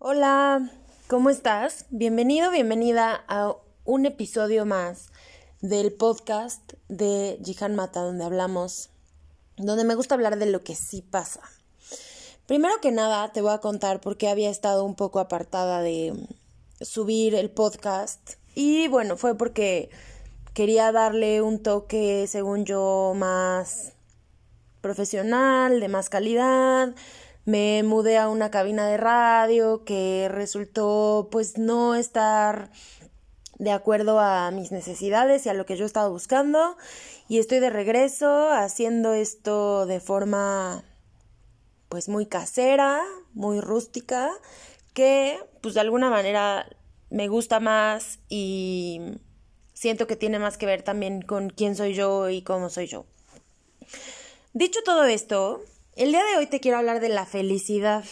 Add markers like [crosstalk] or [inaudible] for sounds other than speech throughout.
Hola, ¿cómo estás? Bienvenido, bienvenida a un episodio más del podcast de Jihan Mata, donde hablamos, donde me gusta hablar de lo que sí pasa. Primero que nada, te voy a contar por qué había estado un poco apartada de subir el podcast. Y bueno, fue porque quería darle un toque, según yo, más profesional, de más calidad, me mudé a una cabina de radio que resultó pues no estar de acuerdo a mis necesidades y a lo que yo estaba buscando y estoy de regreso haciendo esto de forma pues muy casera, muy rústica, que pues de alguna manera me gusta más y siento que tiene más que ver también con quién soy yo y cómo soy yo. Dicho todo esto, el día de hoy te quiero hablar de la felicidad,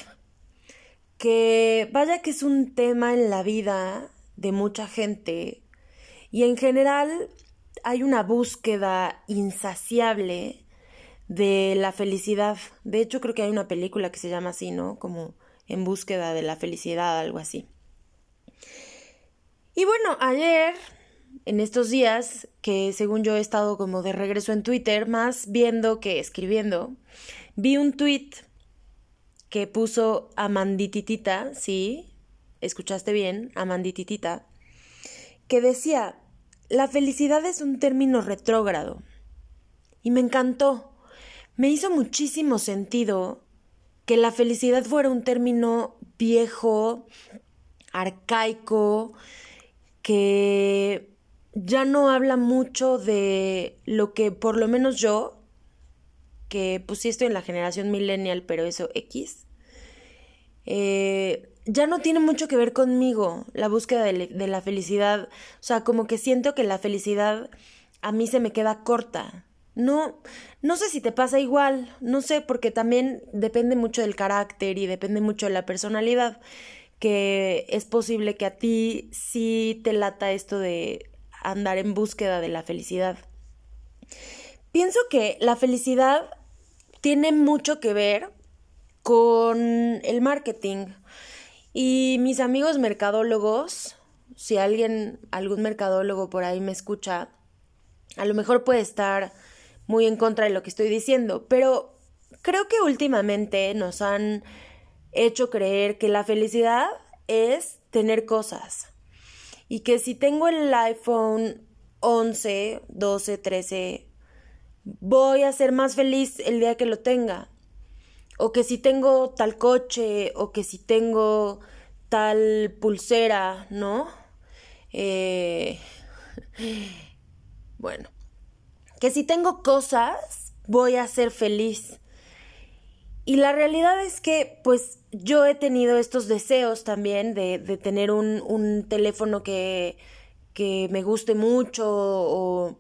que vaya que es un tema en la vida de mucha gente y en general hay una búsqueda insaciable de la felicidad. De hecho, creo que hay una película que se llama así, ¿no? Como en búsqueda de la felicidad, algo así. Y bueno, ayer, en estos días, que según yo he estado como de regreso en Twitter, más viendo que escribiendo, Vi un tweet que puso Amandititita, sí, escuchaste bien, Amandititita, que decía, la felicidad es un término retrógrado. Y me encantó. Me hizo muchísimo sentido que la felicidad fuera un término viejo, arcaico, que ya no habla mucho de lo que por lo menos yo que pues sí estoy en la generación millennial, pero eso X, eh, ya no tiene mucho que ver conmigo la búsqueda de, de, la felicidad. O sea, como que siento que la felicidad a mí se me queda corta. No, no sé si te pasa igual, no sé, porque también depende mucho del carácter y depende mucho de la personalidad, que es posible que a ti sí te lata esto de andar en búsqueda de la felicidad. Pienso que la felicidad tiene mucho que ver con el marketing. Y mis amigos mercadólogos, si alguien, algún mercadólogo por ahí me escucha, a lo mejor puede estar muy en contra de lo que estoy diciendo, pero creo que últimamente nos han hecho creer que la felicidad es tener cosas y que si tengo el iPhone 11, 12, 13, voy a ser más feliz el día que lo tenga. O que si tengo tal coche, o que si tengo tal pulsera, ¿no? Eh, [laughs] bueno, que si tengo cosas, voy a ser feliz. Y la realidad es que, pues, yo he tenido estos deseos también de, de tener un, un teléfono que, que me guste mucho o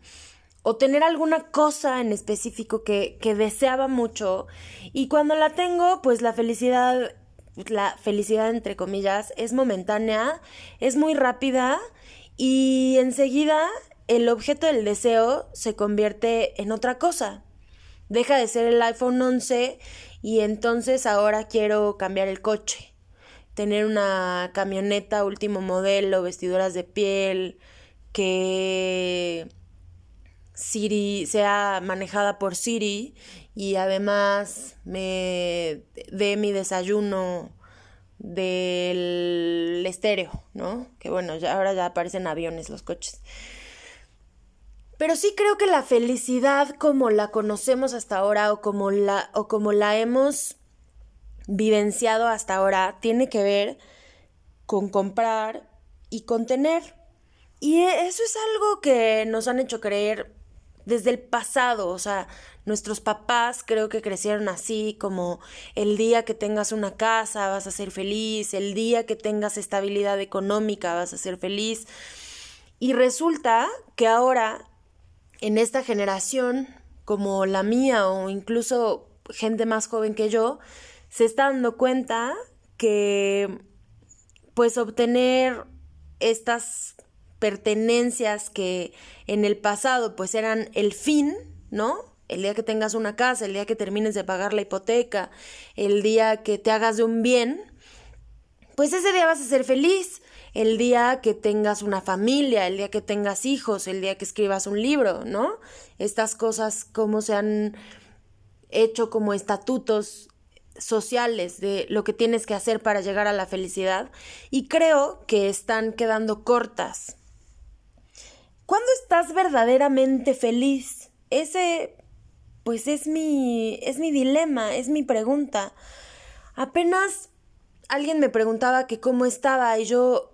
o tener alguna cosa en específico que, que deseaba mucho. Y cuando la tengo pues la felicidad la felicidad entre comillas es momentánea es muy rápida y enseguida el objeto del deseo se convierte en otra cosa. Deja de ser el iPhone 11 y entonces ahora quiero cambiar el coche. Tener una camioneta último modelo vestiduras de piel que Siri sea manejada por Siri y además me dé mi desayuno del estéreo, ¿no? Que bueno, ya ahora ya aparecen aviones los coches. Pero sí creo que la felicidad como la conocemos hasta ahora o como la o como la hemos vivenciado hasta ahora tiene que ver con comprar y con tener. Y eso es algo que nos han hecho creer desde el pasado, o sea, nuestros papás creo que crecieron así, como el día que tengas una casa vas a ser feliz, el día que tengas estabilidad económica vas a ser feliz. Y resulta que ahora, en esta generación, como la mía o incluso gente más joven que yo, se está dando cuenta que pues obtener estas pertenencias que en el pasado pues eran el fin, ¿no? El día que tengas una casa, el día que termines de pagar la hipoteca, el día que te hagas de un bien, pues ese día vas a ser feliz. El día que tengas una familia, el día que tengas hijos, el día que escribas un libro, ¿no? Estas cosas como se han hecho como estatutos sociales de lo que tienes que hacer para llegar a la felicidad y creo que están quedando cortas. ¿Cuándo estás verdaderamente feliz? Ese pues es mi es mi dilema, es mi pregunta. Apenas alguien me preguntaba que cómo estaba y yo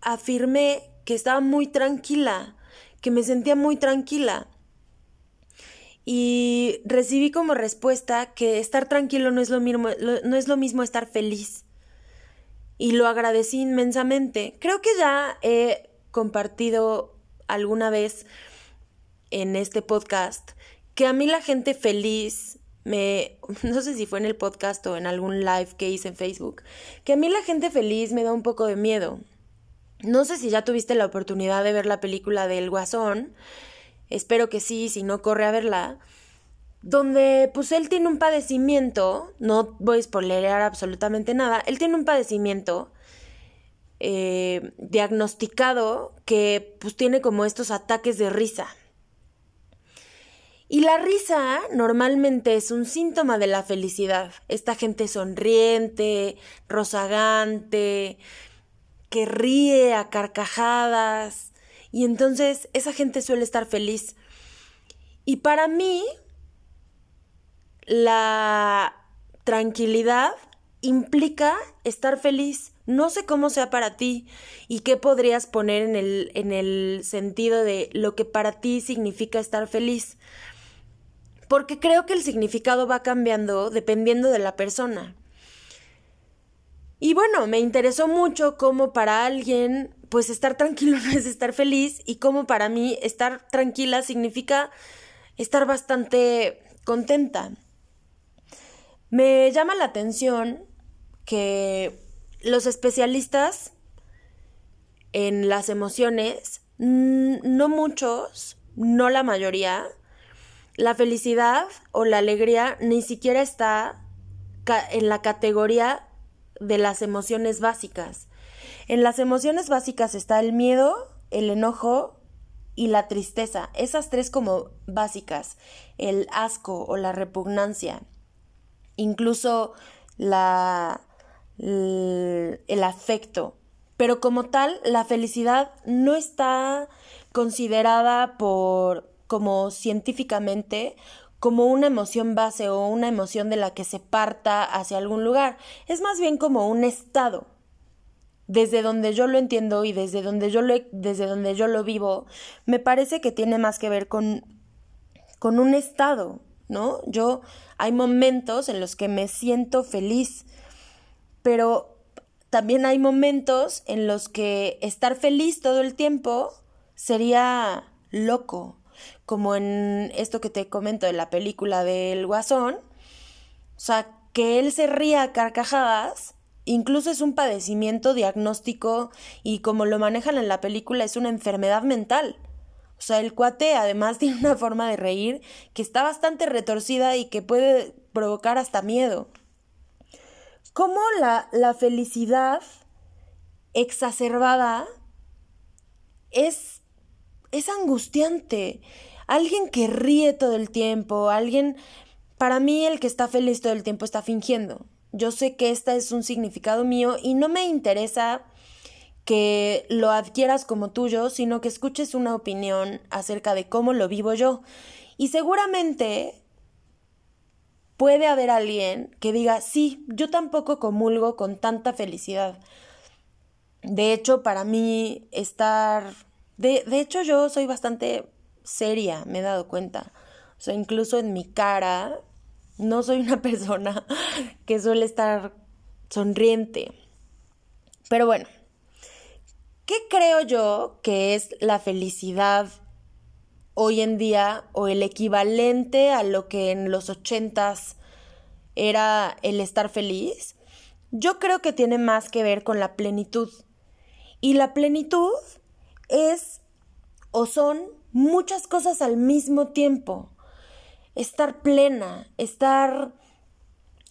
afirmé que estaba muy tranquila, que me sentía muy tranquila y recibí como respuesta que estar tranquilo no es lo mismo, no es lo mismo estar feliz. Y lo agradecí inmensamente. Creo que ya he compartido alguna vez en este podcast que a mí la gente feliz me [laughs] no sé si fue en el podcast o en algún live que hice en Facebook, que a mí la gente feliz me da un poco de miedo. No sé si ya tuviste la oportunidad de ver la película del Guasón, espero que sí, si no corre a verla, donde pues él tiene un padecimiento, no voy a spoilerear absolutamente nada, él tiene un padecimiento eh, diagnosticado que pues tiene como estos ataques de risa. Y la risa normalmente es un síntoma de la felicidad. Esta gente sonriente, rozagante, que ríe a carcajadas, y entonces esa gente suele estar feliz. Y para mí, la tranquilidad implica estar feliz. No sé cómo sea para ti y qué podrías poner en el, en el sentido de lo que para ti significa estar feliz. Porque creo que el significado va cambiando dependiendo de la persona. Y bueno, me interesó mucho cómo para alguien pues estar tranquilo [laughs] no es estar feliz y como para mí estar tranquila significa estar bastante contenta. Me llama la atención que los especialistas en las emociones, no muchos, no la mayoría, la felicidad o la alegría ni siquiera está en la categoría de las emociones básicas. En las emociones básicas está el miedo, el enojo y la tristeza. Esas tres como básicas. El asco o la repugnancia. Incluso la, el afecto. Pero como tal, la felicidad no está considerada por como científicamente como una emoción base o una emoción de la que se parta hacia algún lugar. Es más bien como un estado desde donde yo lo entiendo y desde donde yo lo, desde donde yo lo vivo, me parece que tiene más que ver con, con un estado, ¿no? Yo hay momentos en los que me siento feliz, pero también hay momentos en los que estar feliz todo el tiempo sería loco, como en esto que te comento de la película del Guasón, o sea, que él se ría a carcajadas Incluso es un padecimiento diagnóstico y como lo manejan en la película es una enfermedad mental. O sea, el cuate además [laughs] tiene una forma de reír que está bastante retorcida y que puede provocar hasta miedo. ¿Cómo la, la felicidad exacerbada es, es angustiante? Alguien que ríe todo el tiempo, alguien... Para mí el que está feliz todo el tiempo está fingiendo. Yo sé que este es un significado mío y no me interesa que lo adquieras como tuyo, sino que escuches una opinión acerca de cómo lo vivo yo. Y seguramente puede haber alguien que diga, sí, yo tampoco comulgo con tanta felicidad. De hecho, para mí estar... De, de hecho, yo soy bastante seria, me he dado cuenta. O sea, incluso en mi cara no soy una [laughs] persona que suele estar sonriente. Pero bueno, ¿qué creo yo que es la felicidad hoy en día o el equivalente a lo que en los ochentas era el estar feliz? Yo creo que tiene más que ver con la plenitud. Y la plenitud es o son muchas cosas al mismo tiempo estar plena, estar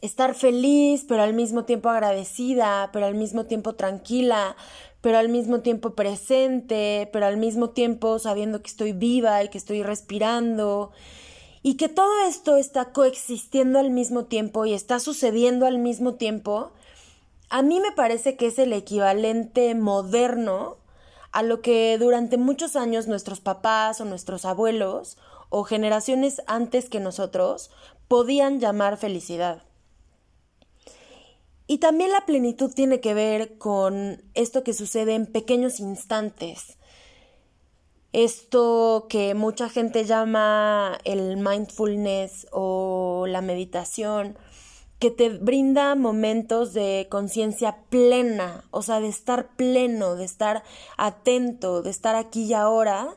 estar feliz, pero al mismo tiempo agradecida, pero al mismo tiempo tranquila, pero al mismo tiempo presente, pero al mismo tiempo sabiendo que estoy viva y que estoy respirando y que todo esto está coexistiendo al mismo tiempo y está sucediendo al mismo tiempo, a mí me parece que es el equivalente moderno a lo que durante muchos años nuestros papás o nuestros abuelos o generaciones antes que nosotros podían llamar felicidad. Y también la plenitud tiene que ver con esto que sucede en pequeños instantes. Esto que mucha gente llama el mindfulness o la meditación, que te brinda momentos de conciencia plena, o sea, de estar pleno, de estar atento, de estar aquí y ahora,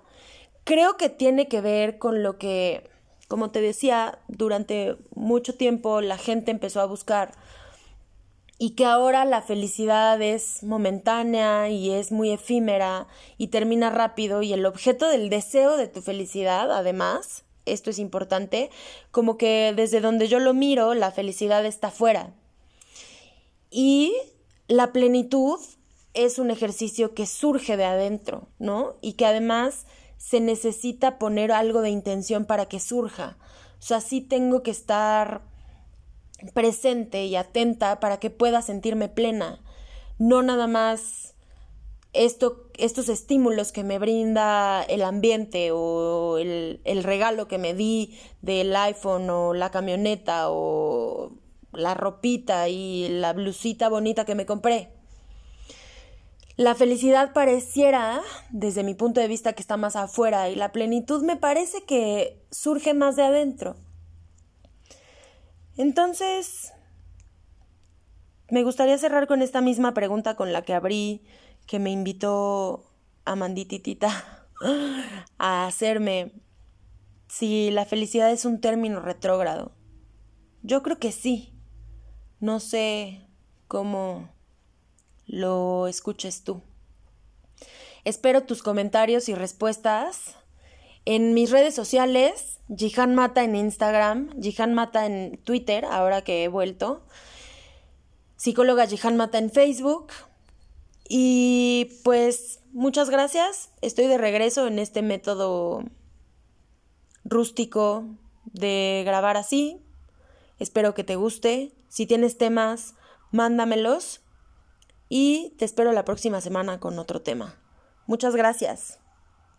creo que tiene que ver con lo que, como te decía, durante mucho tiempo la gente empezó a buscar y que ahora la felicidad es momentánea y es muy efímera y termina rápido y el objeto del deseo de tu felicidad, además, esto es importante, como que desde donde yo lo miro, la felicidad está fuera. Y la plenitud es un ejercicio que surge de adentro, ¿no? Y que además se necesita poner algo de intención para que surja. O sea, sí tengo que estar presente y atenta para que pueda sentirme plena, no nada más esto, estos estímulos que me brinda el ambiente o el, el regalo que me di del iPhone o la camioneta o la ropita y la blusita bonita que me compré. La felicidad pareciera, desde mi punto de vista, que está más afuera y la plenitud me parece que surge más de adentro. Entonces, me gustaría cerrar con esta misma pregunta con la que abrí, que me invitó Amandititita [laughs] a hacerme si la felicidad es un término retrógrado. Yo creo que sí. No sé cómo lo escuches tú. Espero tus comentarios y respuestas en mis redes sociales, Jihan Mata en Instagram, Jihan Mata en Twitter, ahora que he vuelto, psicóloga Jihan Mata en Facebook. Y pues muchas gracias, estoy de regreso en este método rústico de grabar así. Espero que te guste. Si tienes temas, mándamelos. Y te espero la próxima semana con otro tema. Muchas gracias.